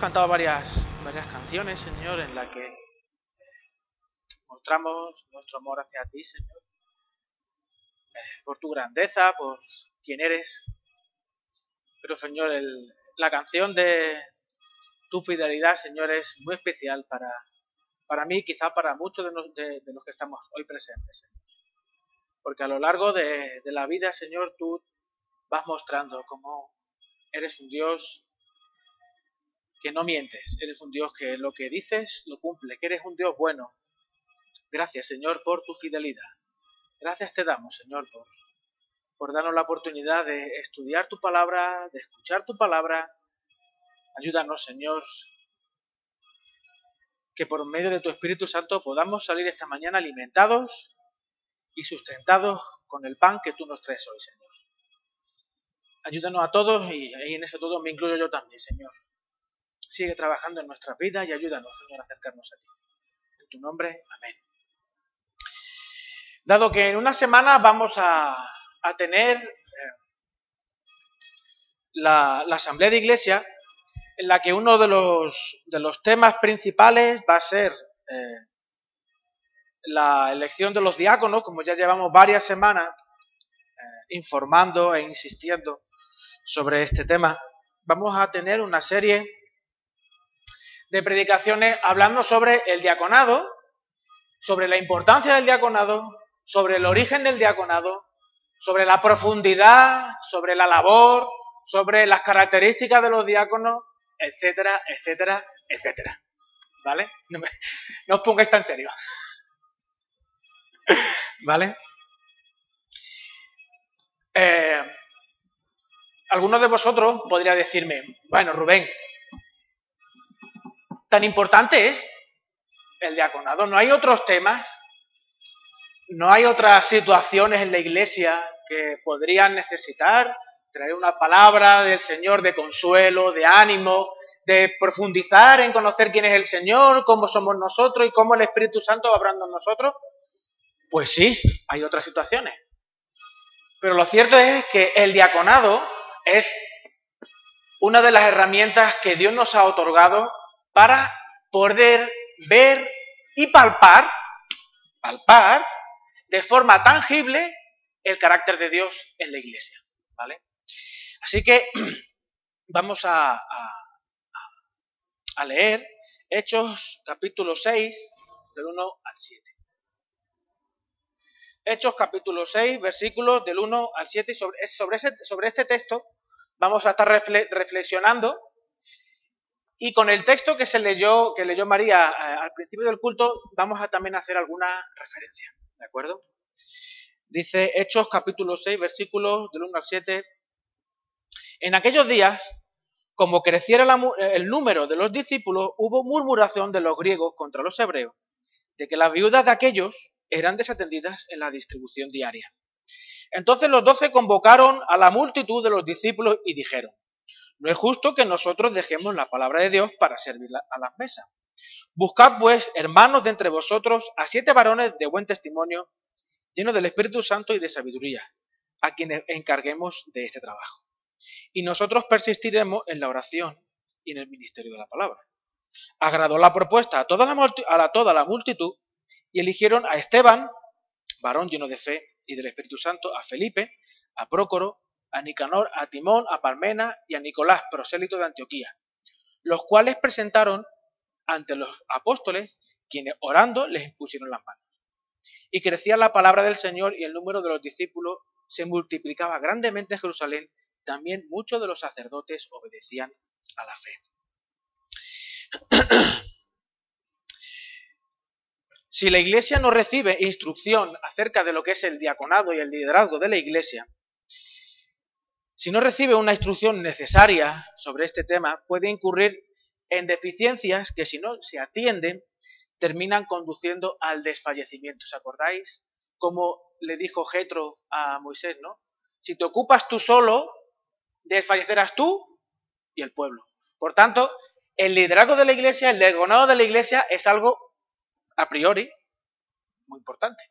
cantado varias, varias canciones, Señor, en las que mostramos nuestro amor hacia ti, Señor, eh, por tu grandeza, por quién eres. Pero, Señor, la canción de tu fidelidad, Señor, es muy especial para, para mí, quizá para muchos de, los, de, los que estamos hoy presentes, Señor. Porque a lo largo de, de la vida, Señor, tú vas mostrando cómo eres un Dios que no mientes, eres un Dios que lo que dices lo cumple, que eres un Dios bueno. Gracias, Señor, por tu fidelidad. Gracias te damos, Señor, por, por darnos la oportunidad de estudiar tu palabra, de escuchar tu palabra. Ayúdanos, Señor, que por medio de tu Espíritu Santo podamos salir esta mañana alimentados y sustentados con el pan que tú nos traes hoy, Señor. Ayúdanos a todos y, en eso todo me incluyo yo también, Señor sigue trabajando en nuestras vidas y ayúdanos, Señor, a acercarnos a ti. En tu nombre, amén. Dado que en una semana vamos a, tener eh, la, asamblea de iglesia, en la que uno de los, de los temas principales va a ser eh, la elección de los diáconos, como ya llevamos varias semanas eh, informando e insistiendo sobre este tema, vamos a tener una serie de predicaciones hablando sobre el diaconado, sobre la importancia del diaconado, sobre el origen del diaconado, sobre la profundidad, sobre la labor, sobre las características de los diáconos, etcétera, etcétera, etcétera. ¿Vale? No, os pongáis tan serio. ¿Vale? Eh, algunos de vosotros podría decirme, bueno, Rubén, tan importante es el diaconado. No hay otros temas, no hay otras situaciones en la iglesia que podrían necesitar traer una palabra del Señor de consuelo, de ánimo, de profundizar en conocer quién es el Señor, cómo somos nosotros y cómo el Espíritu Santo va hablando en nosotros. Pues sí, hay otras situaciones. Pero lo cierto es que el diaconado es una de las herramientas que Dios nos ha otorgado para poder ver y palpar, palpar de forma tangible el carácter de Dios en la iglesia. ¿Vale? Así que vamos a, a, leer Hechos capítulo 6, del 1 al 7. Hechos capítulo 6, versículos del 1 al 7. Sobre, sobre, sobre este texto vamos a estar reflexionando y con el texto que se leyó, que leyó María eh, al principio del culto, vamos a también hacer alguna referencia. ¿De acuerdo? Dice Hechos capítulo 6, versículos del 1 al 7. En aquellos días, como creciera el número de los discípulos, hubo murmuración de los griegos contra los hebreos, de que las viudas de aquellos eran desatendidas en la distribución diaria. Entonces los doce convocaron a la multitud de los discípulos y dijeron, no es justo que nosotros dejemos la palabra de Dios para servir a las mesas. Buscad pues, hermanos de entre vosotros, a siete varones de buen testimonio, llenos del Espíritu Santo y de sabiduría, a quienes encarguemos de este trabajo. Y nosotros persistiremos en la oración y en el ministerio de la palabra. Agradó la propuesta a toda la, a toda la multitud y eligieron a Esteban, varón lleno de fe y del Espíritu Santo, a Felipe, a Prócoro, a Nicanor, a Timón, a Parmena y a Nicolás, prosélito de Antioquía, los cuales presentaron ante los apóstoles, quienes orando les impusieron las manos. Y crecía la palabra del Señor y el número de los discípulos se multiplicaba grandemente en Jerusalén. También muchos de los sacerdotes obedecían a la fe. Si la iglesia no recibe instrucción acerca de lo que es el diaconado y el liderazgo de la iglesia, si no recibe una instrucción necesaria sobre este tema, puede incurrir en deficiencias que si no se atienden terminan conduciendo al desfallecimiento. ¿Os acordáis? Como le dijo Jetro a Moisés, ¿no? Si te ocupas tú solo, desfallecerás tú y el pueblo. Por tanto, el liderazgo de la iglesia, el degonado de la iglesia es algo a priori muy importante.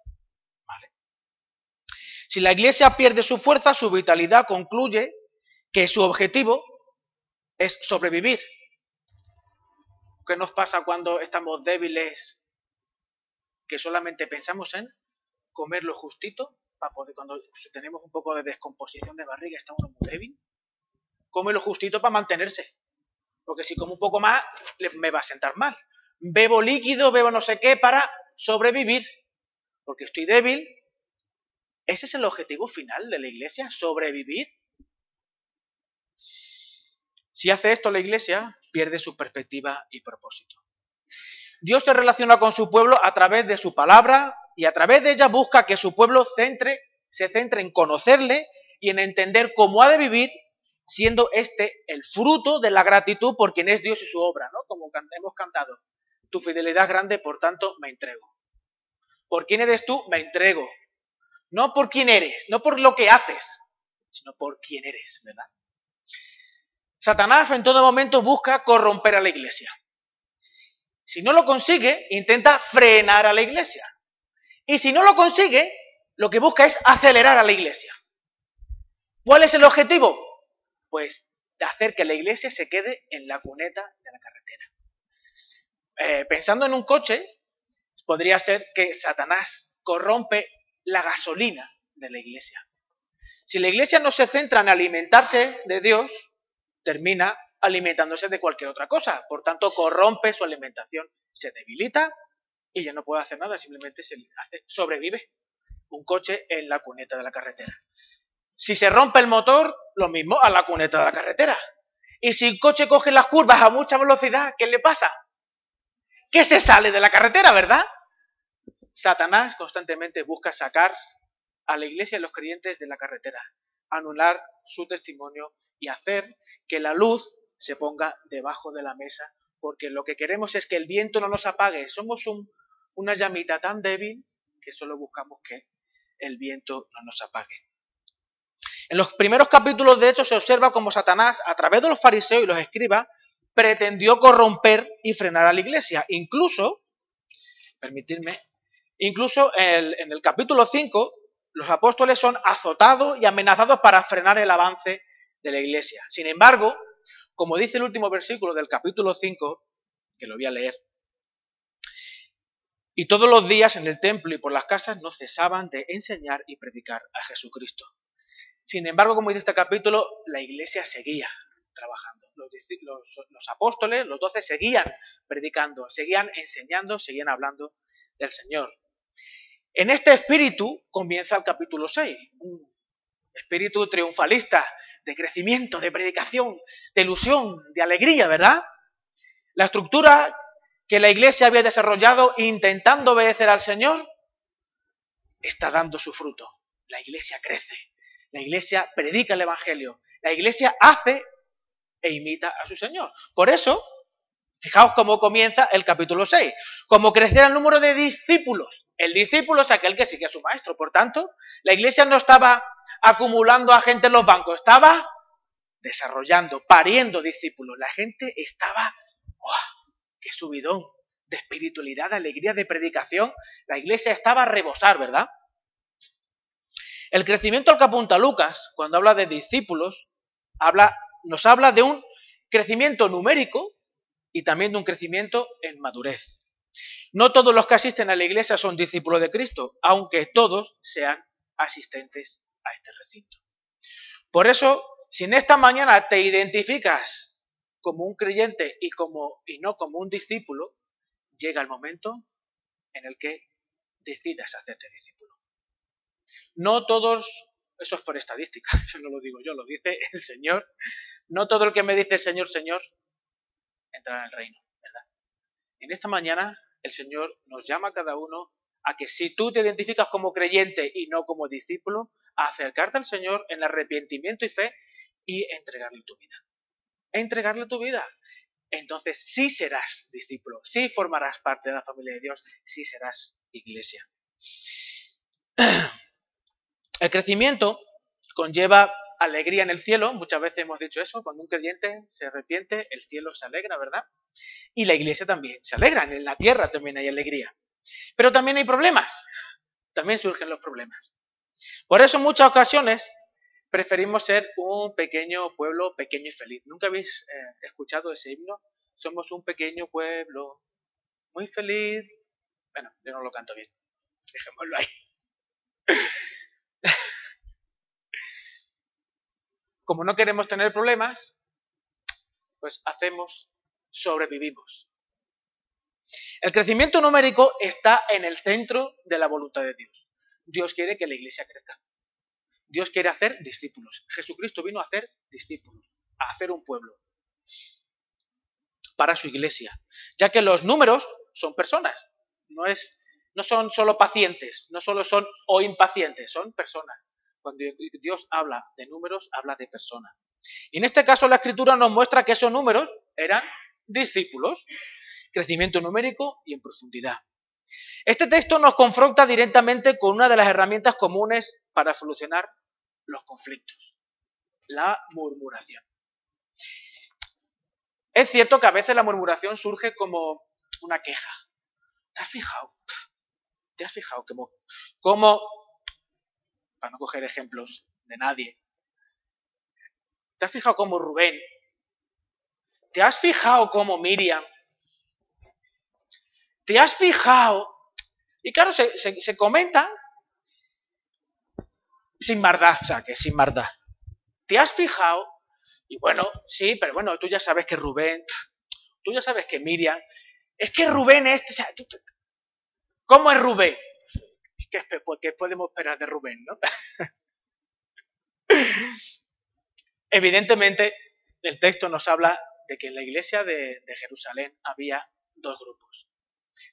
Si la iglesia pierde su fuerza, su vitalidad concluye que su objetivo es sobrevivir. ¿Qué nos pasa cuando estamos débiles? Que solamente pensamos en comer lo justito para cuando tenemos un poco de descomposición de barriga, está uno muy débil. Come lo justito para mantenerse. Porque si como un poco más, me va a sentar mal. Bebo líquido, bebo no sé qué para sobrevivir. Porque estoy débil. ¿Ese es el objetivo final de la iglesia? ¿Sobrevivir? Si hace esto la iglesia, pierde su perspectiva y propósito. Dios se relaciona con su pueblo a través de su palabra y a través de ella busca que su pueblo se centre en conocerle y en entender cómo ha de vivir, siendo este el fruto de la gratitud por quien es Dios y su obra, ¿no? Como hemos cantado. Tu fidelidad grande, por tanto, me entrego. ¿Por quién eres tú? Me entrego. No por quién eres, no por lo que haces, sino por quién eres, ¿verdad? Satanás en todo momento busca corromper a la iglesia. Si no lo consigue, intenta frenar a la iglesia. Y si no lo consigue, lo que busca es acelerar a la iglesia. ¿Cuál es el objetivo? Pues hacer que la iglesia se quede en la cuneta de la carretera. Eh, pensando en un coche, podría ser que Satanás corrompe la gasolina de la iglesia. Si la iglesia no se centra en alimentarse de Dios, termina alimentándose de cualquier otra cosa. Por tanto, corrompe su alimentación, se debilita y ya no puede hacer nada, simplemente se hace, sobrevive. Un coche en la cuneta de la carretera. Si se rompe el motor, lo mismo a la cuneta de la carretera. Y si el coche coge las curvas a mucha velocidad, ¿qué le pasa? Que se sale de la carretera, ¿verdad? Satanás constantemente busca sacar a la iglesia y a los creyentes de la carretera, anular su testimonio y hacer que la luz se ponga debajo de la mesa, porque lo que queremos es que el viento no nos apague. Somos una llamita tan débil que solo buscamos que el viento no nos apague. En los primeros capítulos, de hecho, se observa cómo Satanás, a través de los fariseos y los escribas, pretendió corromper y frenar a la iglesia. Incluso, permitirme, incluso en el capítulo 5, los apóstoles son azotados y amenazados para frenar el avance de la iglesia. Sin embargo, como dice el último versículo del capítulo 5, que lo voy a leer, y todos los días en el templo y por las casas no cesaban de enseñar y predicar a Jesucristo. Sin embargo, como dice este capítulo, la iglesia seguía trabajando. Los, los, apóstoles, los doce, seguían predicando, seguían enseñando, seguían hablando del Señor. En este espíritu comienza el capítulo 6, un espíritu triunfalista, de crecimiento, de predicación, de ilusión, de alegría, ¿verdad? La estructura que la iglesia había desarrollado intentando obedecer al Señor está dando su fruto. La iglesia crece, la iglesia predica el Evangelio, la iglesia hace e imita a su Señor. Por eso, fijaos cómo comienza el capítulo 6. Como crecer el número de discípulos. El discípulo es aquel que sigue a su maestro. Por tanto, la iglesia no estaba acumulando a gente en los bancos, estaba desarrollando, pariendo discípulos. La gente estaba, ¡oh, ¡Qué subidón! De espiritualidad, de alegría, de predicación. La iglesia estaba a rebosar, ¿verdad? El crecimiento al que apunta Lucas, cuando habla de discípulos, habla, nos habla de un crecimiento numérico y también de un crecimiento en madurez. No todos los que asisten a la iglesia son discípulos de Cristo, aunque todos sean asistentes a este recinto. Por eso, si en esta mañana te identificas como un creyente y, como, y no como un discípulo, llega el momento en el que decidas hacerte discípulo. No todos, eso es por estadística, eso no lo digo yo, lo dice el Señor. No todo el que me dice Señor, Señor, entrará en el reino, ¿verdad? En esta mañana el Señor nos llama a cada uno a que si tú te identificas como creyente y no como discípulo, a acercarte al Señor en arrepentimiento y fe y entregarle tu vida. Entregarle tu vida. Entonces sí serás discípulo, sí formarás parte de la familia de Dios, sí serás iglesia. El crecimiento conlleva alegría en el cielo, muchas veces hemos dicho eso, cuando un creyente se arrepiente, el cielo se alegra, ¿verdad? Y la iglesia también se alegra, en la tierra también hay alegría. Pero también hay problemas, también surgen los problemas. Por eso en muchas ocasiones preferimos ser un pequeño pueblo pequeño y feliz. ¿Nunca habéis eh, escuchado ese himno? somos un pequeño pueblo, muy feliz. Bueno, yo no lo canto bien. Dejémoslo ahí. Como no queremos tener problemas, pues hacemos, sobrevivimos. El crecimiento numérico está en el centro de la voluntad de Dios. Dios quiere que la iglesia crezca. Dios quiere hacer discípulos. Jesucristo vino a hacer discípulos, a hacer un pueblo para su iglesia, ya que los números son personas, no, es, no son solo pacientes, no solo son o impacientes, son personas. Cuando Dios habla de números, habla de personas. Y en este caso la escritura nos muestra que esos números eran discípulos, crecimiento numérico y en profundidad. Este texto nos confronta directamente con una de las herramientas comunes para solucionar los conflictos, la murmuración. Es cierto que a veces la murmuración surge como una queja. ¿Te has fijado? ¿Te has fijado cómo, cómo para no coger ejemplos de nadie, ¿te has fijado cómo Rubén? ¿Te has fijado cómo Miriam? ¿Te has fijado? Y claro, se, se, comenta sin maldad, o sea, que sin maldad. ¿Te has fijado? Y bueno, sí, pero bueno, tú ya sabes que Rubén, tú ya sabes que Miriam, es que Rubén es, o sea, ¿cómo es Rubén? ¿Qué, podemos esperar de Rubén, no? Evidentemente, el texto nos habla de que en la iglesia de, de Jerusalén había dos grupos.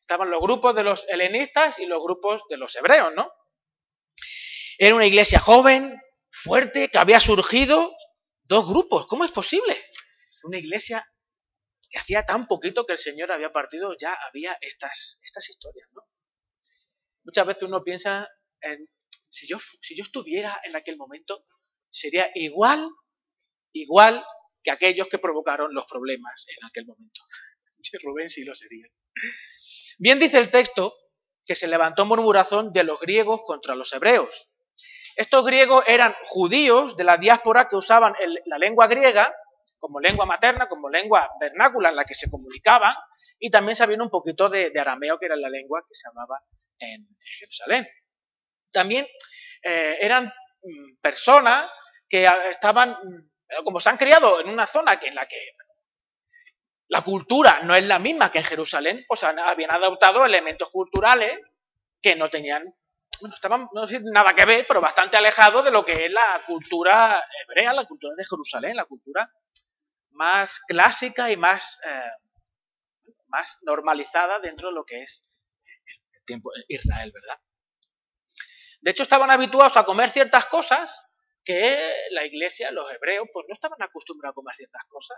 Estaban los grupos de los helenistas y los grupos de los hebreos, ¿no? Era una iglesia joven, fuerte, que había surgido Dos grupos, ¿cómo es posible? Una iglesia que hacía tan poquito que el Señor había partido, ya había estas, estas historias, ¿no? Muchas veces uno piensa en, si yo, si yo estuviera en aquel momento, sería igual, igual que aquellos que provocaron los problemas en aquel momento. Rubén sí lo sería. Bien dice el texto que se levantó murmuración de los griegos contra los hebreos. Estos griegos eran judíos de la diáspora que usaban la lengua griega como lengua materna, como lengua vernácula en la que se comunicaban, y también sabían un poquito de, arameo, que era la lengua que se hablaba en, Jerusalén. También eh, eran mm, personas que estaban, mm, como se han criado en una zona en la que la cultura no es la misma que en Jerusalén, pues habían adoptado elementos culturales que no tenían bueno, estaban, no sé nada que ver, pero bastante alejado de lo que es la cultura hebrea, la cultura de Jerusalén, la cultura más clásica y más, eh, más normalizada dentro de lo que es tiempo Israel, ¿verdad? De hecho, estaban habituados a comer ciertas cosas que la iglesia, los hebreos, pues no estaban acostumbrados a comer ciertas cosas.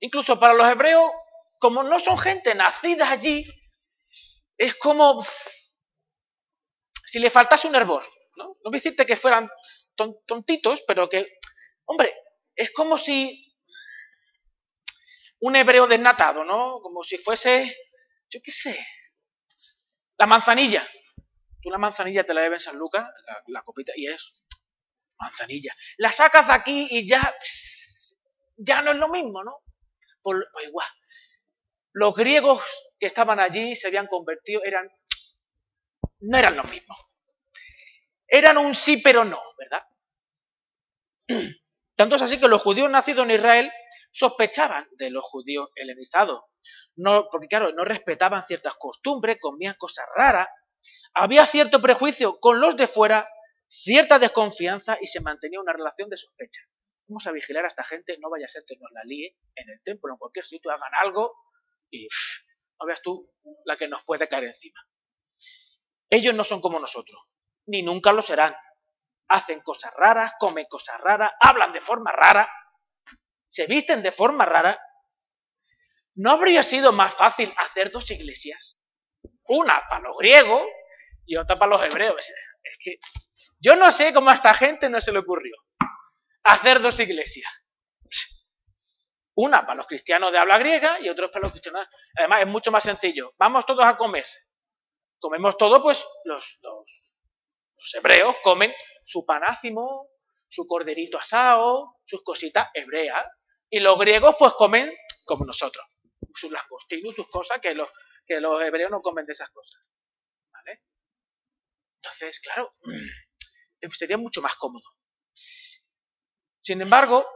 Incluso para los hebreos, como no son gente nacida allí, es como si le faltase un hervor, ¿no? No voy a decirte que fueran tontitos, pero que, hombre, es como si un hebreo desnatado, ¿no? Como si fuese, yo qué sé, la manzanilla. Tú la manzanilla te la bebes en San Lucas, la, copita, y es manzanilla. La sacas de aquí y ya, ya no es lo mismo, ¿no? pues igual. Los griegos que estaban allí se habían convertido, eran no eran lo mismo. Eran un sí pero no, ¿verdad? Tanto es así que los judíos nacidos en Israel sospechaban de los judíos helenizados. No, porque claro, no respetaban ciertas costumbres, comían cosas raras. Había cierto prejuicio con los de fuera, cierta desconfianza y se mantenía una relación de sospecha. Vamos a vigilar a esta gente, no vaya a ser que nos la líe en el templo, en cualquier sitio, hagan algo y no veas tú la que nos puede caer encima. Ellos no son como nosotros, ni nunca lo serán. Hacen cosas raras, comen cosas raras, hablan de forma rara, se visten de forma rara. ¿No habría sido más fácil hacer dos iglesias? Una para los griegos y otra para los hebreos. Es que yo no sé cómo a esta gente no se le ocurrió hacer dos iglesias. Una para los cristianos de habla griega y otra para los cristianos. Además, es mucho más sencillo. Vamos todos a comer comemos todo, pues los, los, hebreos comen su panácimo, su corderito asado, sus cositas hebreas. Y los griegos pues comen como nosotros. Sus langostinos, sus cosas, que los, que los hebreos no comen de esas cosas. ¿Vale? Entonces, claro, sería mucho más cómodo. Sin embargo,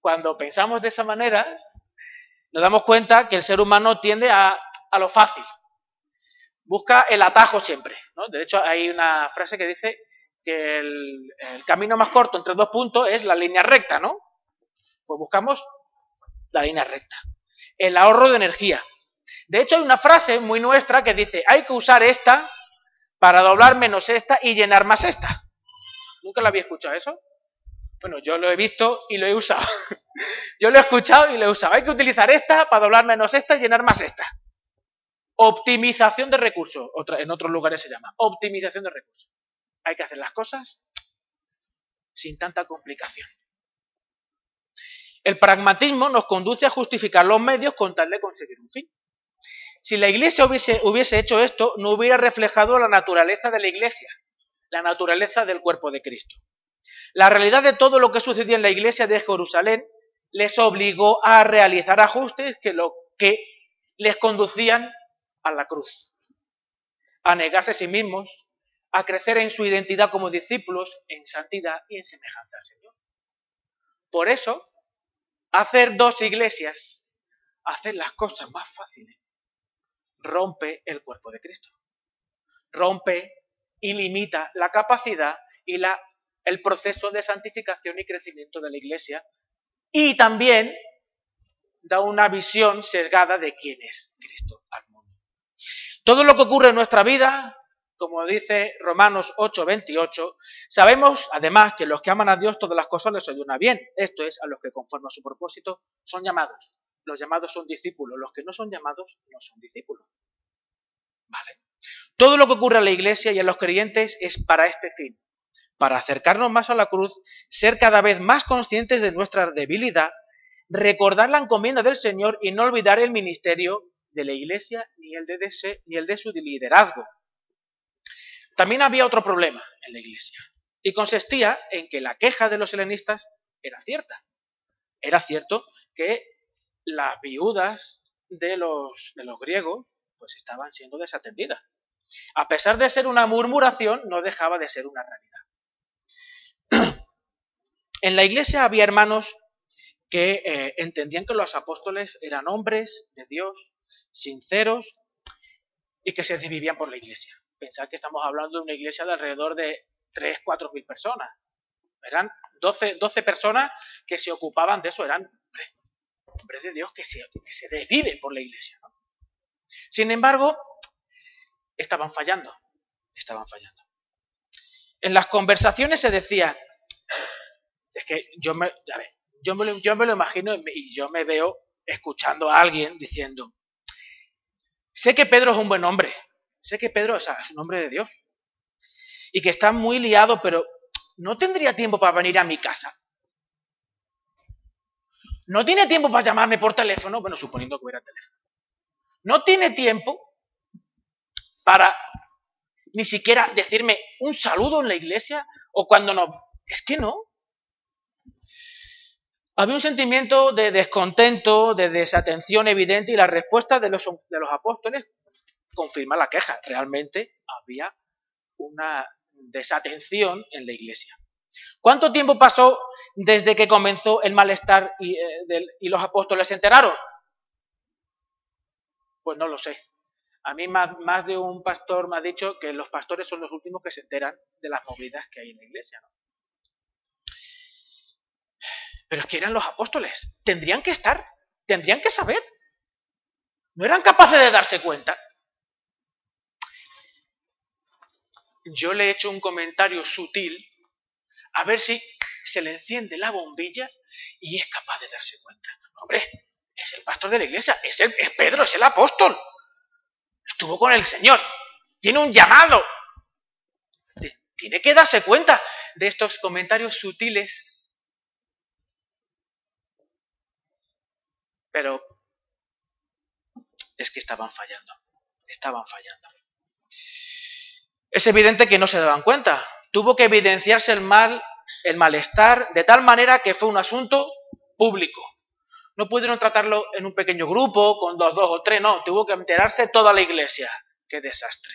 cuando pensamos de esa manera, nos damos cuenta que el ser humano tiende a, a lo fácil. Busca el atajo siempre. ¿no? De hecho, hay una frase que dice que el, el, camino más corto entre dos puntos es la línea recta, ¿no? Pues buscamos la línea recta. El ahorro de energía. De hecho, hay una frase muy nuestra que dice, hay que usar esta para doblar menos esta y llenar más esta. ¿Nunca lo había escuchado eso? Bueno, yo lo he visto y lo he usado. yo lo he escuchado y lo he usado. Hay que utilizar esta para doblar menos esta y llenar más esta. Optimización de recursos. Otra, en otros lugares se llama optimización de recursos. Hay que hacer las cosas sin tanta complicación. El pragmatismo nos conduce a justificar los medios con tal de conseguir un fin. Si la iglesia hubiese, hecho esto, no hubiera reflejado la naturaleza de la iglesia, la naturaleza del cuerpo de Cristo. La realidad de todo lo que sucedió en la iglesia de Jerusalén les obligó a realizar ajustes que, lo, que les conducían a la cruz, a negarse a sí mismos, a crecer en su identidad como discípulos, en santidad y en semejanza al Señor. Por eso, hacer dos iglesias, hacer las cosas más fáciles, rompe el cuerpo de Cristo. Rompe y limita la capacidad y la el proceso de santificación y crecimiento de la Iglesia y también da una visión sesgada de quién es Cristo al mundo. Todo lo que ocurre en nuestra vida, como dice Romanos 8, 28, sabemos además que los que aman a Dios todas las cosas les ayudan bien. Esto es, a los que conforme a su propósito son llamados. Los llamados son discípulos, los que no son llamados no son discípulos. ¿Vale? Todo lo que ocurre en la iglesia y en los creyentes es para este fin, para acercarnos más a la cruz, ser cada vez más conscientes de nuestra debilidad, recordar la encomienda del Señor y no olvidar el ministerio de la Iglesia ni el de, ni el de su liderazgo. También había otro problema en la Iglesia y consistía en que la queja de los helenistas era cierta. Era cierto que las viudas de los, de los griegos pues estaban siendo desatendidas. A pesar de ser una murmuración, no dejaba de ser una realidad. En la iglesia había hermanos que eh, entendían que los apóstoles eran hombres de Dios, sinceros, y que se desvivían por la iglesia. Pensad que estamos hablando de una iglesia de alrededor de 3, 4 mil personas. Eran 12, 12, personas que se ocupaban de eso, eran hombres, de Dios que se, que se desviven por la iglesia. Sin embargo, estaban fallando, estaban fallando. En las conversaciones se decía, es que yo me, yo me, lo, yo me lo imagino y yo me veo escuchando a alguien diciendo, sé que Pedro es un buen hombre, sé que Pedro es un hombre de Dios y que está muy liado, pero no tendría tiempo para venir a mi casa. No tiene tiempo para llamarme por teléfono, bueno, suponiendo que hubiera teléfono. No tiene tiempo para ni siquiera decirme un saludo en la iglesia o cuando no. Es que no. Había un sentimiento de descontento, de desatención evidente y la respuesta de los, de los apóstoles confirma la queja. Realmente había una desatención en la iglesia. ¿Cuánto tiempo pasó desde que comenzó el malestar y, eh, los apóstoles se enteraron? Pues no lo sé. A mí más, de un pastor me ha dicho que los pastores son los últimos que se enteran de las movidas que hay en la iglesia. Pero es que eran los apóstoles. Tendrían que estar, tendrían que saber. No eran capaces de darse cuenta. Yo le he hecho un comentario sutil a ver si se le enciende la bombilla y es capaz de darse cuenta. Hombre, es el pastor de la iglesia, es, el, es Pedro, es el apóstol. Estuvo con el Señor. Tiene un llamado. Tiene que darse cuenta de estos comentarios sutiles Pero es que estaban fallando, estaban fallando. Es evidente que no se daban cuenta. Tuvo que evidenciarse el mal, el malestar, de tal manera que fue un asunto público. no pudieron tratarlo en un pequeño grupo, con dos, dos o tres, no, tuvo que enterarse toda la iglesia. ¡Qué desastre!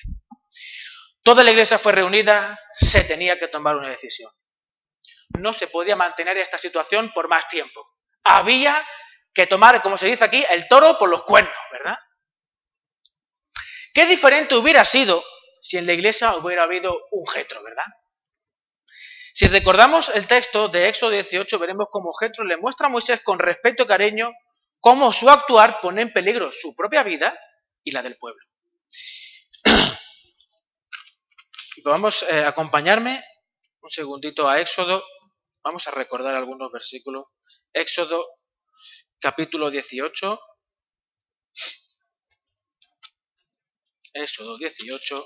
Toda la iglesia fue reunida, se tenía que tomar una decisión. No se podía mantener esta situación por más tiempo. Había que tomar, como se dice aquí, el toro por los cuernos, ¿verdad? Qué diferente hubiera sido si en la iglesia hubiera habido un jetro, ¿verdad? Si recordamos el texto de Éxodo 18, veremos cómo Jetro le muestra a Moisés con respeto y cariño cómo su actuar pone en peligro su propia vida y la del pueblo. Vamos a acompañarme un segundito a Éxodo. Vamos a recordar algunos versículos. Éxodo capítulo 18. Éxodo 18.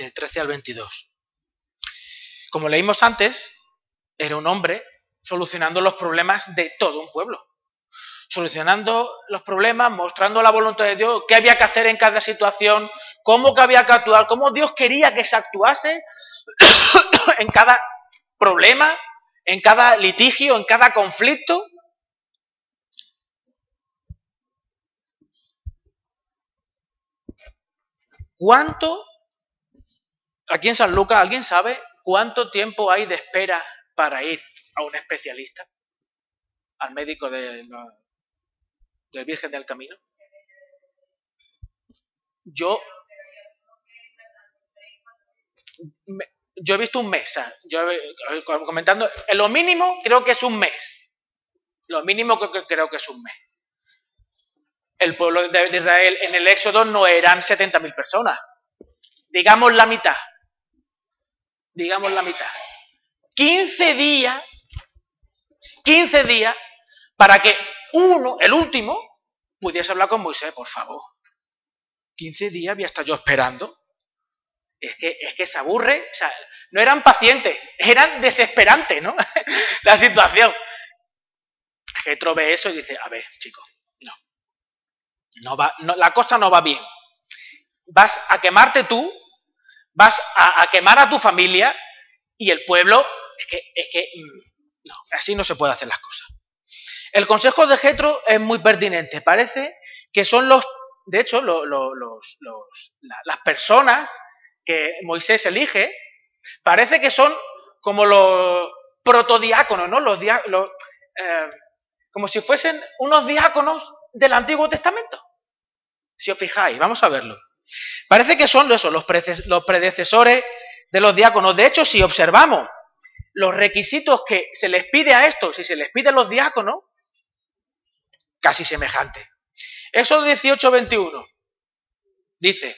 Del 13 al 22. Como leímos antes, era un hombre solucionando los problemas de todo un pueblo. Solucionando los problemas, mostrando la voluntad de Dios, qué había que hacer en cada situación, cómo que había que actuar, cómo Dios quería que se actuase en cada problema, en cada litigio, en cada conflicto. ¿Cuánto Aquí en San Lucas, ¿alguien sabe cuánto tiempo hay de espera para ir a un especialista? Al médico de del Virgen del Camino. Yo, yo he visto un mes, yo comentando, lo mínimo creo que es un mes. Lo mínimo que, creo que es un mes. El pueblo de Israel en el Éxodo no eran 70.000 personas, digamos la mitad digamos la mitad. 15 días, 15 días para que uno, el último, pudiese hablar con Moisés, por favor. 15 días había estado yo esperando. Es que, es que se aburre, no eran pacientes, eran desesperantes, ¿no? la situación. Getro ve eso y dice, a ver, chicos, no. no va, no, la cosa no va bien. Vas a quemarte tú vas a, quemar a tu familia y el pueblo, es que, es que mm, no, así no se puede hacer las cosas. El consejo de Getro es muy pertinente. Parece que son los, de hecho, los, las personas que Moisés elige, parece que son como los protodiáconos, ¿no? Los, eh, como si fuesen unos diáconos del Antiguo Testamento. Si os fijáis, vamos a verlo. Parece que son los, predecesores de los diáconos. De hecho, si observamos los requisitos que se les pide a estos y se les pide a los diáconos, casi semejante. Eso 18:21 dice,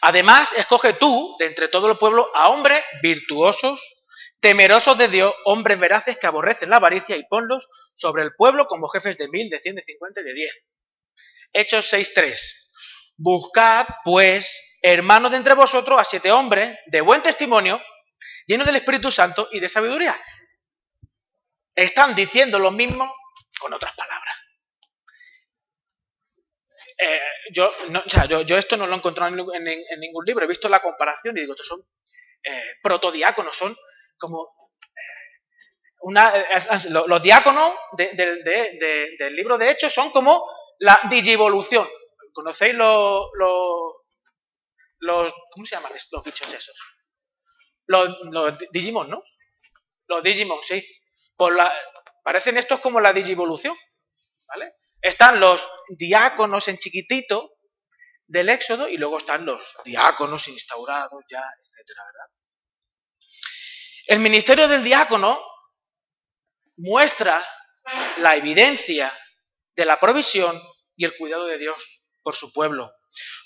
además escoge tú de entre todo el pueblo a hombres virtuosos, temerosos de Dios, hombres veraces que aborrecen la avaricia y ponlos sobre el pueblo como jefes de mil, de cien, de cincuenta y de diez. Hechos 6.3. Buscad, pues, hermanos de entre vosotros, a siete hombres de buen testimonio, llenos del Espíritu Santo y de sabiduría. Están diciendo lo mismo con otras palabras. Eh, yo, yo, esto no lo he encontrado en, ningún libro, he visto la comparación y digo, estos son eh, protodiáconos, son como eh, una, los diáconos del libro de Hechos son como la digivolución. ¿Conocéis los, los, ¿Cómo se llaman los bichos esos? Los, Digimon, ¿no? Los Digimon, sí. La, parecen estos como la digivolución, ¿vale? Están los diáconos en chiquitito del Éxodo y luego están los diáconos instaurados ya, etcétera, ¿verdad? El ministerio del diácono muestra la evidencia de la provisión y el cuidado de Dios por su pueblo.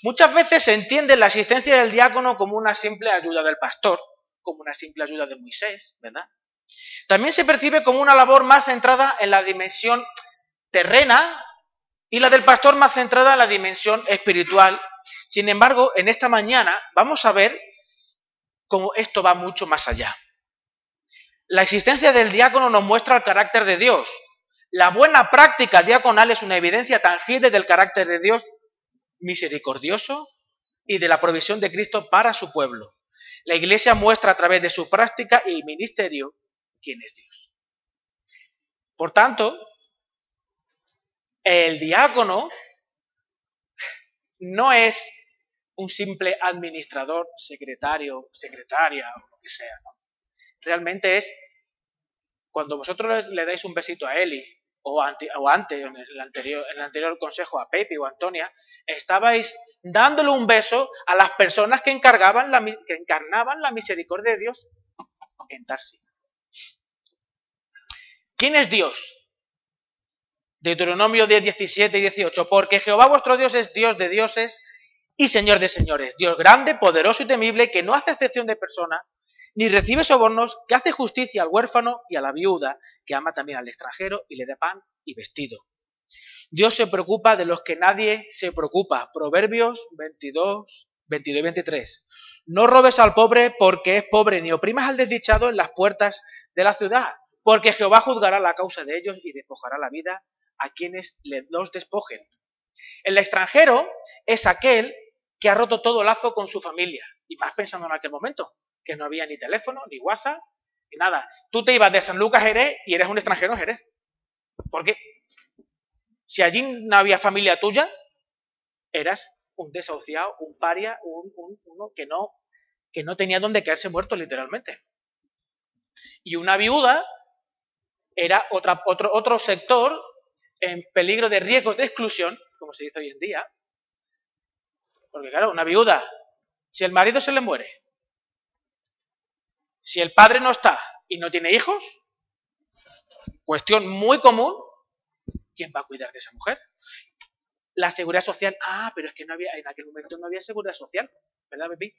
Muchas veces se entiende la asistencia del diácono como una simple ayuda del pastor, como una simple ayuda de Moisés, ¿verdad? También se percibe como una labor más centrada en la dimensión terrena y la del pastor más centrada en la dimensión espiritual. Sin embargo, en esta mañana vamos a ver cómo esto va mucho más allá. La existencia del diácono nos muestra el carácter de Dios. La buena práctica diaconal es una evidencia tangible del carácter de Dios misericordioso y de la provisión de Cristo para su pueblo. La Iglesia muestra a través de su práctica y ministerio quién es Dios. Por tanto, el diácono no es un simple administrador, secretario, secretaria o lo que sea. Realmente es cuando vosotros le dais un besito a Eli o, o antes, en el, anterior, en el anterior consejo a Pepe o a Antonia, estabais dándole un beso a las personas que, encargaban la, que encarnaban la misericordia de Dios en Tarsi. ¿Quién es Dios? Deuteronomio 10, 17 y 18. Porque Jehová vuestro Dios es Dios de dioses y Señor de señores, Dios grande, poderoso y temible, que no hace excepción de persona, ni recibe sobornos, que hace justicia al huérfano y a la viuda, que ama también al extranjero y le da pan y vestido. Dios se preocupa de los que nadie se preocupa. Proverbios 22, 22 y 23. No robes al pobre porque es pobre, ni oprimas al desdichado en las puertas de la ciudad, porque Jehová juzgará la causa de ellos y despojará la vida a quienes los despojen. El extranjero es aquel que ha roto todo lazo con su familia. Y más pensando en aquel momento, que no había ni teléfono, ni WhatsApp, ni nada. Tú te ibas de San Lucas Jerez y eres un extranjero Jerez. ¿Por qué? Si allí no había familia tuya, eras un desahuciado, un paria, un, uno que no, que no tenía dónde quedarse muerto literalmente. Y una viuda era otra, otro, otro sector en peligro de riesgos de exclusión, como se dice hoy en día. Porque claro, una viuda, si el marido se le muere, si el padre no está y no tiene hijos, cuestión muy común, ¿quién va a cuidar de esa mujer? La seguridad social, ah, pero es que no había, en aquel momento no había seguridad social, ¿verdad, Pepi?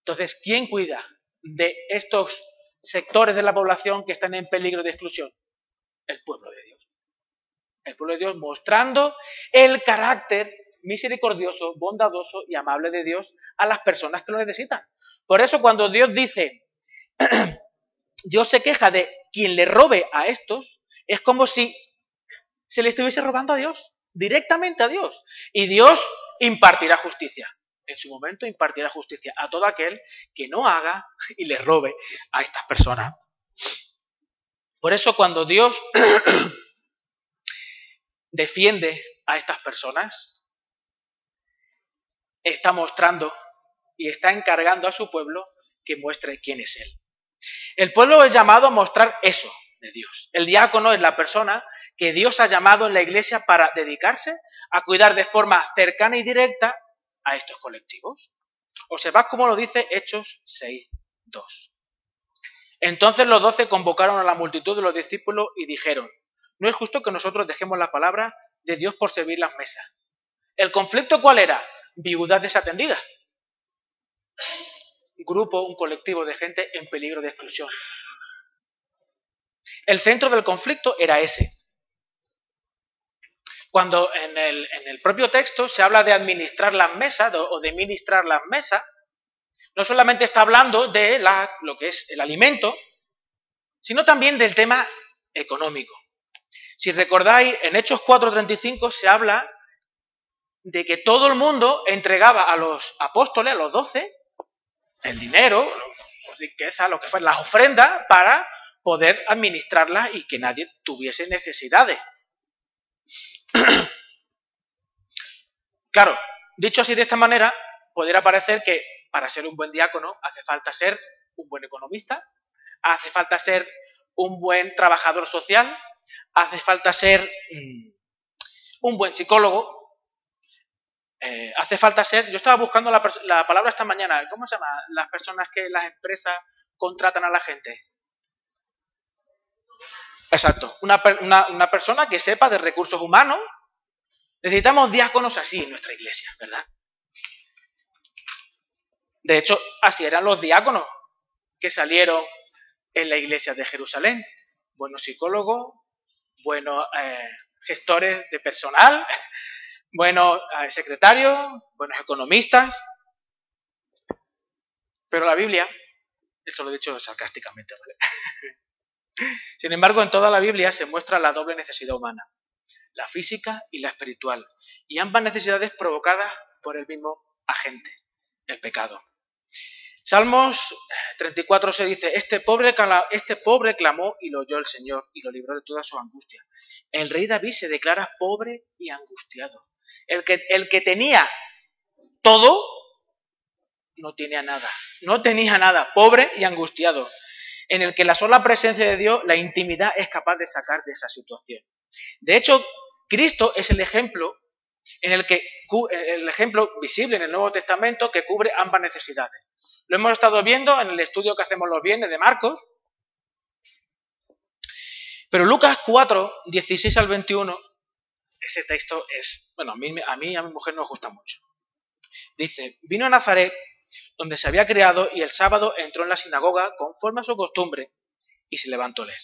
Entonces, ¿quién cuida de estos sectores de la población que están en peligro de exclusión? El pueblo de Dios. El pueblo de Dios mostrando el carácter misericordioso, bondadoso y amable de Dios a las personas que lo necesitan. Por eso cuando Dios dice, Dios se queja de quien le robe a estos, es como si se le estuviese robando a Dios, directamente a Dios. Y Dios impartirá justicia. En su momento impartirá justicia a todo aquel que no haga y le robe a estas personas. Por eso cuando Dios defiende a estas personas, está mostrando y está encargando a su pueblo que muestre quién es Él. El pueblo es llamado a mostrar eso El diácono es la persona que Dios ha llamado en la iglesia para dedicarse a cuidar de forma cercana y directa a estos colectivos. Observad cómo lo dice Hechos 6.2. Entonces los doce convocaron a la multitud de los discípulos y dijeron, no es justo que nosotros dejemos la palabra de Dios por servir las mesas. ¿El conflicto cuál era? Viudas desatendidas. Grupo, un colectivo de gente en peligro de exclusión. El centro del conflicto era ese. Cuando en el, propio texto se habla de administrar las mesas o de ministrar las mesas, no solamente está hablando de lo que es el alimento, sino también del tema económico. Si recordáis, en Hechos 4.35 se habla de que todo el mundo entregaba a los apóstoles, a los doce, el dinero, la riqueza, lo que fue, las ofrendas, para poder administrarlas y que nadie tuviese necesidades. claro, dicho así de esta manera, podría parecer que para ser un buen diácono hace falta ser un buen economista, hace falta ser un buen trabajador social, hace falta ser mm, un buen psicólogo, eh, hace falta ser, yo estaba buscando la, palabra esta mañana, ¿cómo se llama? Las personas que las empresas contratan a la gente. Exacto, una, una, persona que sepa de recursos humanos. Necesitamos diáconos así en nuestra iglesia, ¿verdad? De hecho, así eran los diáconos que salieron en la iglesia de Jerusalén. Buenos psicólogos, buenos eh, gestores de personal, buenos eh, secretarios, buenos economistas. Pero la Biblia, eso lo he dicho sarcásticamente, ¿vale? Sin embargo, en toda la Biblia se muestra la doble necesidad humana, la física y la espiritual, y ambas necesidades provocadas por el mismo agente, el pecado. Salmos 34 se dice, este pobre, este pobre clamó y lo oyó el Señor y lo libró de toda su angustia. El rey David se declara pobre y angustiado. El que, el que tenía todo, no tenía nada. No tenía nada, pobre y angustiado. En el que la sola presencia de Dios, la intimidad, es capaz de sacar de esa situación. De hecho, Cristo es el ejemplo en el que el ejemplo visible en el Nuevo Testamento que cubre ambas necesidades. Lo hemos estado viendo en el estudio que hacemos los viernes de Marcos. Pero Lucas 4, 16 al 21, ese texto es, bueno, a mí, a y a mi mujer nos gusta mucho. Dice, vino a Nazaret, donde se había criado, y el sábado entró en la sinagoga conforme a su costumbre, y se levantó a leer.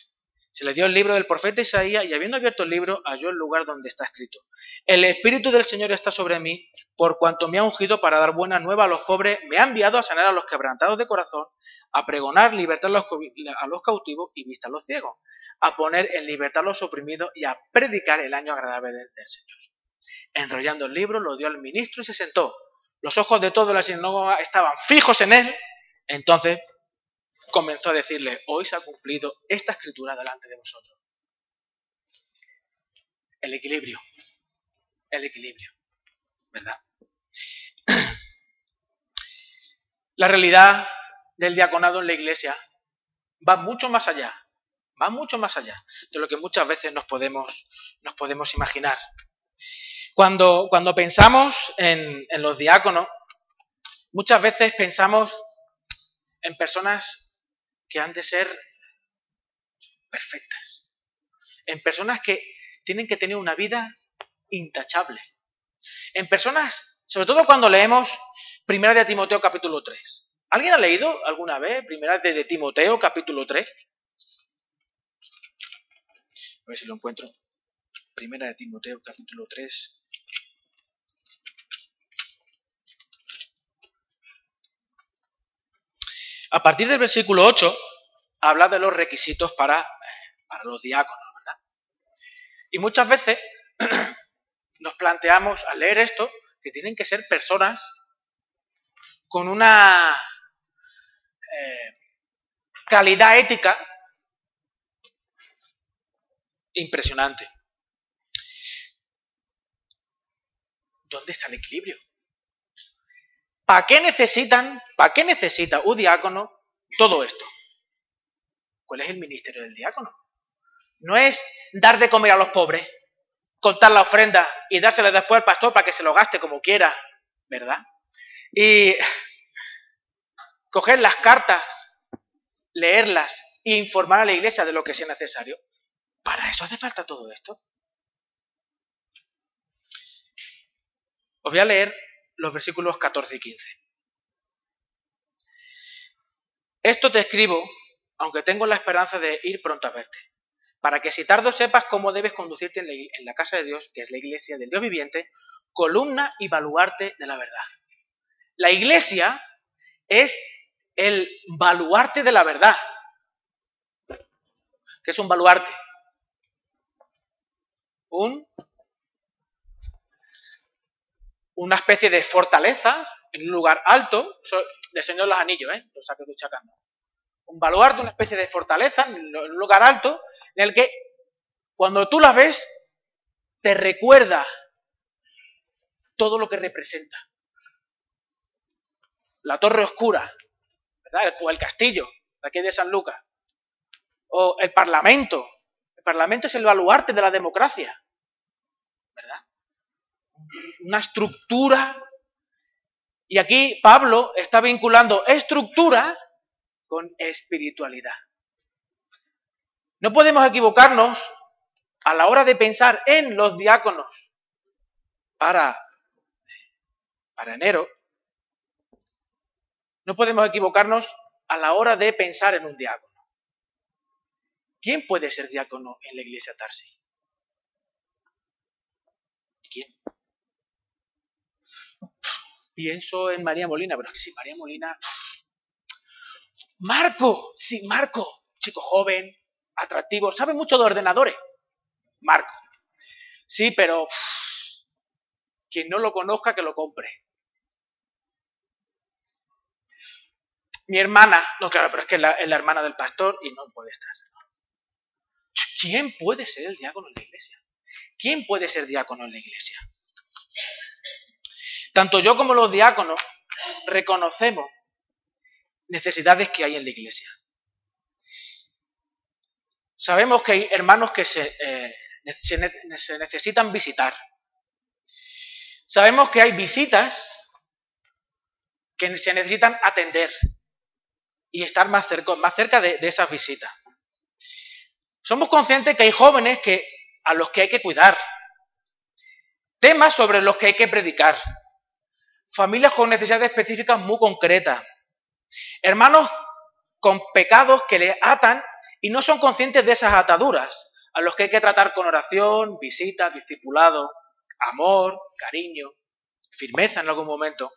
Se le dio el libro del profeta Isaías y habiendo abierto el libro halló el lugar donde está escrito. El Espíritu del Señor está sobre mí, por cuanto me ha ungido para dar buena nueva a los pobres, me ha enviado a sanar a los quebrantados de corazón, a pregonar libertad a los cautivos y vista a los ciegos, a poner en libertad a los oprimidos y a predicar el año agradable del, Señor. Enrollando el libro, lo dio al ministro y se sentó. Los ojos de todos la sinagoga estaban fijos en él. Entonces comenzó a decirle, hoy se ha cumplido esta escritura delante de vosotros. El equilibrio, el equilibrio, ¿verdad? La realidad del diaconado en la iglesia va mucho más allá, va mucho más allá de lo que muchas veces nos podemos imaginar. Cuando, cuando pensamos en, en los diáconos, muchas veces pensamos en personas que han de ser perfectas. En personas que tienen que tener una vida intachable. En personas, sobre todo cuando leemos Primera de Timoteo capítulo 3. ¿Alguien ha leído alguna vez Primera de Timoteo capítulo 3? A ver si lo encuentro. Primera de Timoteo capítulo 3. A partir del versículo 8 habla de los requisitos para, para los diáconos, ¿verdad? Y muchas veces nos planteamos al leer esto que tienen que ser personas con una eh, calidad ética impresionante. ¿Dónde está el equilibrio? ¿Para qué necesitan, para qué necesita un diácono todo esto? ¿Cuál es el ministerio del diácono? No es dar de comer a los pobres, contar la ofrenda y dársela después al pastor para que se lo gaste como quiera, ¿verdad? Y coger las cartas, leerlas e informar a la iglesia de lo que sea necesario. ¿Para eso hace falta todo esto? Os voy a leer los versículos 14 y 15. Esto te escribo, aunque tengo la esperanza de ir pronto a verte, para que si tardo sepas cómo debes conducirte en la, casa de Dios, que es la iglesia del Dios viviente, columna y baluarte de la verdad. La iglesia es el baluarte de la verdad. ¿Qué es un baluarte? Un una especie de fortaleza en un lugar alto, de Señor los Anillos, ¿eh? Lo saqué chacando. Un baluarte, una especie de fortaleza en un lugar alto, en el que cuando tú la ves, te recuerda todo lo que representa. La torre oscura, ¿verdad? O el castillo, aquí de San Lucas. O el parlamento. El parlamento es el baluarte de la democracia una estructura. Y aquí Pablo está vinculando estructura con espiritualidad. No podemos equivocarnos a la hora de pensar en los diáconos para, para enero. No podemos equivocarnos a la hora de pensar en un diácono. ¿Quién puede ser diácono en la iglesia Tarsi? ¿Quién? Pienso en María Molina, pero es que si María Molina... Marco, sí, Marco, chico joven, atractivo, sabe mucho de ordenadores. Marco. Sí, pero quien no lo conozca, que lo compre. Mi hermana, no, claro, pero es que es la, es la hermana del pastor y no puede estar. ¿Quién puede ser el diácono en la iglesia? ¿Quién puede ser diácono en la iglesia? Tanto yo como los diáconos reconocemos necesidades que hay en la iglesia. Sabemos que hay hermanos que se, eh, necesitan visitar. Sabemos que hay visitas que se necesitan atender y estar más cerca, más cerca de, de esas visitas. Somos conscientes que hay jóvenes que, a los que hay que cuidar, temas sobre los que hay que predicar, familias con necesidades específicas muy concretas, hermanos con pecados que le atan y no son conscientes de esas ataduras, a los que hay que tratar con oración, visita, discipulado, amor, cariño, firmeza en algún momento.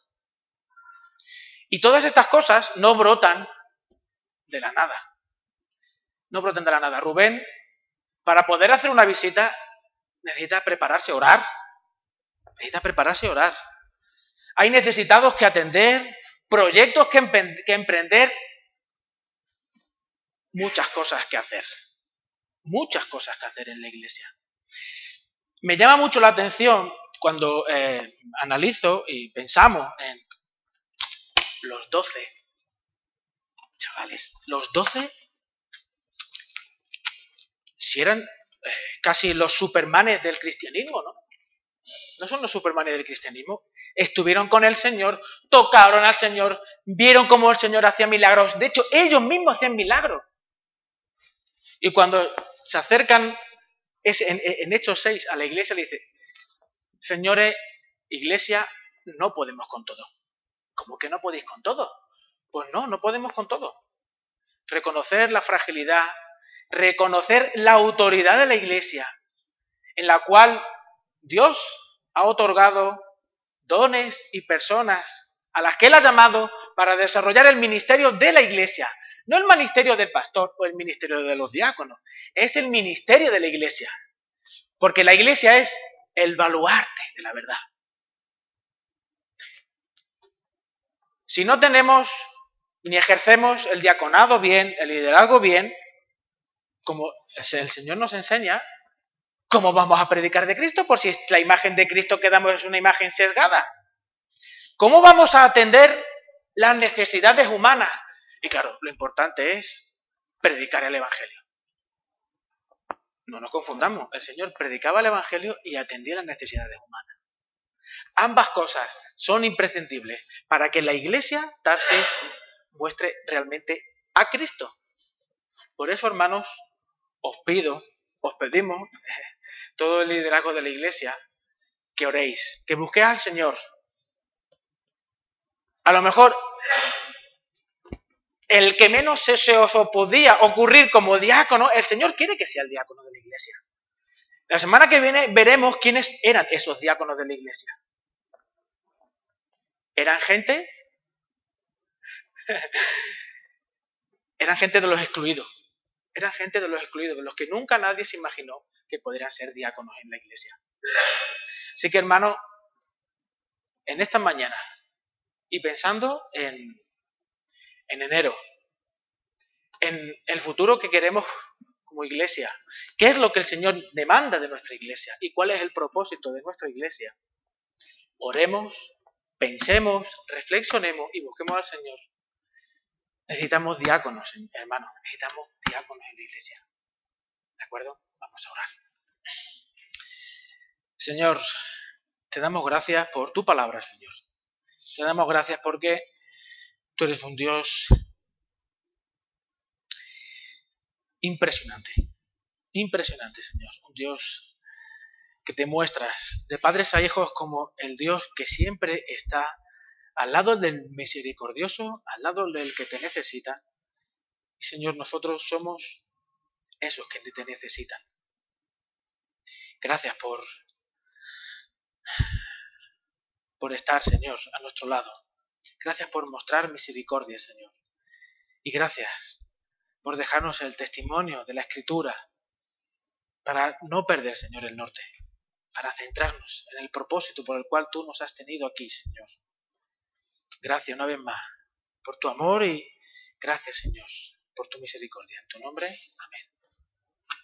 Y todas estas cosas no brotan de la nada. No brotan de la nada. Rubén, para poder hacer una visita, necesita prepararse a orar. Necesita prepararse a orar. Hay necesitados que atender, proyectos que, emprender, muchas cosas que hacer. Muchas cosas que hacer en la iglesia. Me llama mucho la atención cuando eh, analizo y pensamos en los doce. Chavales, los doce, si eran eh, casi los supermanes del cristianismo, ¿no? No son los supermanes del cristianismo, estuvieron con el Señor, tocaron al Señor, vieron cómo el Señor hacía milagros. De hecho, ellos mismos hacían milagros. Y cuando se acercan en, Hechos 6 a la iglesia, le dice, señores, iglesia, no podemos con todo. ¿Cómo que no podéis con todo? Pues no, no podemos con todo. Reconocer la fragilidad, reconocer la autoridad de la iglesia, en la cual Dios ha otorgado dones y personas a las que Él ha llamado para desarrollar el ministerio de la iglesia. No el ministerio del pastor o el ministerio de los diáconos, es el ministerio de la iglesia. Porque la iglesia es el baluarte de la verdad. Si no tenemos ni ejercemos el diaconado bien, el liderazgo bien, como el Señor nos enseña, ¿Cómo vamos a predicar de Cristo? Por si la imagen de Cristo que damos es una imagen sesgada. ¿Cómo vamos a atender las necesidades humanas? Y claro, lo importante es predicar el Evangelio. No nos confundamos, el Señor predicaba el Evangelio y atendía las necesidades humanas. Ambas cosas son imprescindibles para que la iglesia Tarsis muestre realmente a Cristo. Por eso, hermanos, os pido, os pedimos todo el liderazgo de la iglesia, que oréis, que busquéis al Señor. A lo mejor el que menos se, os podía ocurrir como diácono, el Señor quiere que sea el diácono de la iglesia. La semana que viene veremos quiénes eran esos diáconos de la iglesia. Eran gente, eran gente de los excluidos, eran gente de los excluidos, de los que nunca nadie se imaginó que podrían ser diáconos en la iglesia. Así que hermano, en esta mañana y pensando en, en enero, en el futuro que queremos como iglesia, qué es lo que el Señor demanda de nuestra iglesia y cuál es el propósito de nuestra iglesia, oremos, pensemos, reflexionemos y busquemos al Señor. Necesitamos diáconos, hermanos, necesitamos diáconos en la iglesia. ¿De acuerdo? Vamos a orar. Señor, te damos gracias por tu palabra, Señor. Te damos gracias porque tú eres un Dios impresionante. Impresionante, Señor. Un Dios que te muestras de padres a hijos como el Dios que siempre está al lado del misericordioso, al lado del que te necesita. Señor, nosotros somos esos que te necesitan. Gracias por, por estar, Señor, a nuestro lado. Gracias por mostrar misericordia, Señor. Y gracias por dejarnos el testimonio de la Escritura para no perder, Señor, el norte, para centrarnos en el propósito por el cual tú nos has tenido aquí, Señor. Gracias una vez más por tu amor y Gracias, Señor, por tu misericordia. En tu nombre, amén.